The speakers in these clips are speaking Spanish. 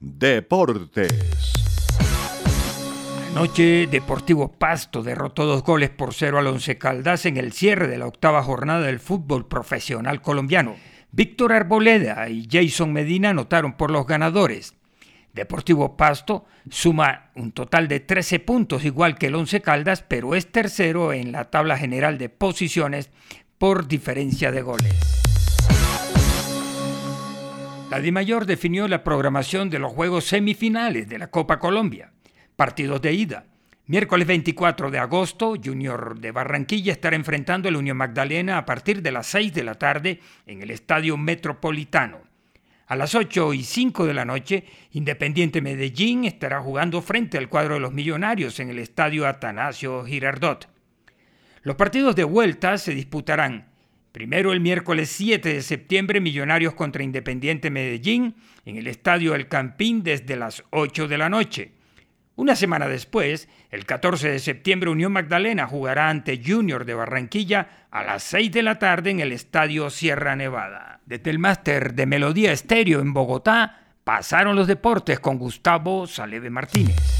Deportes. Anoche Deportivo Pasto derrotó dos goles por cero al Once Caldas en el cierre de la octava jornada del fútbol profesional colombiano. Víctor Arboleda y Jason Medina anotaron por los ganadores. Deportivo Pasto suma un total de 13 puntos igual que el Once Caldas, pero es tercero en la tabla general de posiciones por diferencia de goles. La DIMAYOR definió la programación de los juegos semifinales de la Copa Colombia. Partidos de ida. Miércoles 24 de agosto, Junior de Barranquilla estará enfrentando a la Unión Magdalena a partir de las 6 de la tarde en el Estadio Metropolitano. A las 8 y 5 de la noche, Independiente Medellín estará jugando frente al cuadro de los Millonarios en el Estadio Atanasio Girardot. Los partidos de vuelta se disputarán primero el miércoles 7 de septiembre Millonarios contra Independiente Medellín en el Estadio El Campín desde las 8 de la noche. Una semana después, el 14 de septiembre, Unión Magdalena jugará ante Junior de Barranquilla a las 6 de la tarde en el Estadio Sierra Nevada. Desde el máster de Melodía Estéreo en Bogotá, pasaron los deportes con Gustavo Saleve Martínez.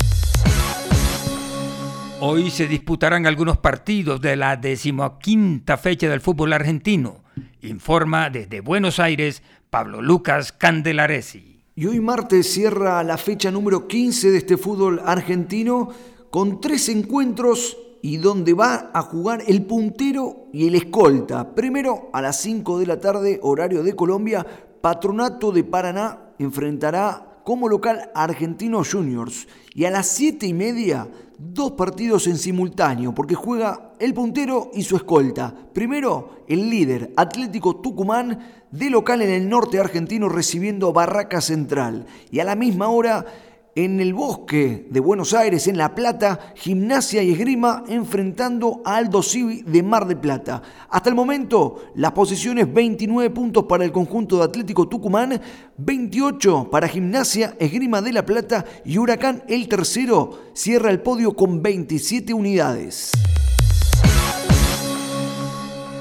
Hoy se disputarán algunos partidos de la decimoquinta fecha del fútbol argentino, informa desde Buenos Aires Pablo Lucas Candelaresi. Y hoy martes cierra la fecha número 15 de este fútbol argentino con tres encuentros y donde va a jugar el puntero y el escolta. Primero a las 5 de la tarde, horario de Colombia, Patronato de Paraná enfrentará como local a Argentinos Juniors. Y a las 7 y media, dos partidos en simultáneo, porque juega el puntero y su escolta. Primero, el líder Atlético Tucumán de local en el norte argentino recibiendo Barraca Central. Y a la misma hora, en el bosque de Buenos Aires, en La Plata, Gimnasia y Esgrima enfrentando a Aldo Civi de Mar de Plata. Hasta el momento, las posiciones 29 puntos para el conjunto de Atlético Tucumán, 28 para Gimnasia, Esgrima de La Plata y Huracán el tercero cierra el podio con 27 unidades.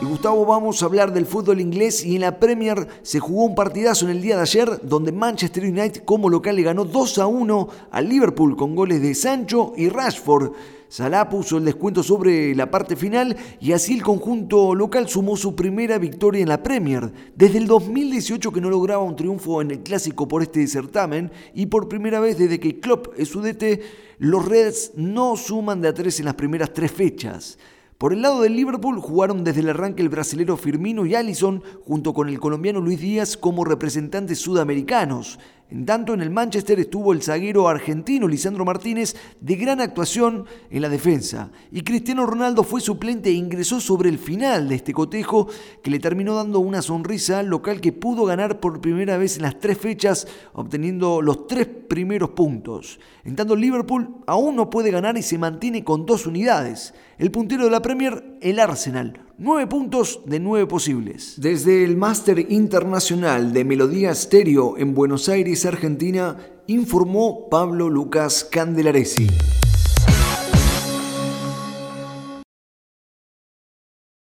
Gustavo, vamos a hablar del fútbol inglés y en la Premier se jugó un partidazo en el día de ayer donde Manchester United como local le ganó 2 a 1 al Liverpool con goles de Sancho y Rashford. Salah puso el descuento sobre la parte final y así el conjunto local sumó su primera victoria en la Premier. Desde el 2018 que no lograba un triunfo en el clásico por este certamen y por primera vez desde que Klopp es su DT, los Reds no suman de a tres en las primeras tres fechas. Por el lado del Liverpool jugaron desde el arranque el brasilero Firmino y Allison junto con el colombiano Luis Díaz como representantes sudamericanos. En tanto, en el Manchester estuvo el zaguero argentino Lisandro Martínez de gran actuación en la defensa. Y Cristiano Ronaldo fue suplente e ingresó sobre el final de este cotejo que le terminó dando una sonrisa al local que pudo ganar por primera vez en las tres fechas, obteniendo los tres primeros puntos. En tanto, Liverpool aún no puede ganar y se mantiene con dos unidades. El puntero de la Premier, el Arsenal, 9 puntos de 9 posibles. Desde el Máster Internacional de Melodía Estéreo en Buenos Aires, Argentina, informó Pablo Lucas Candelaresi.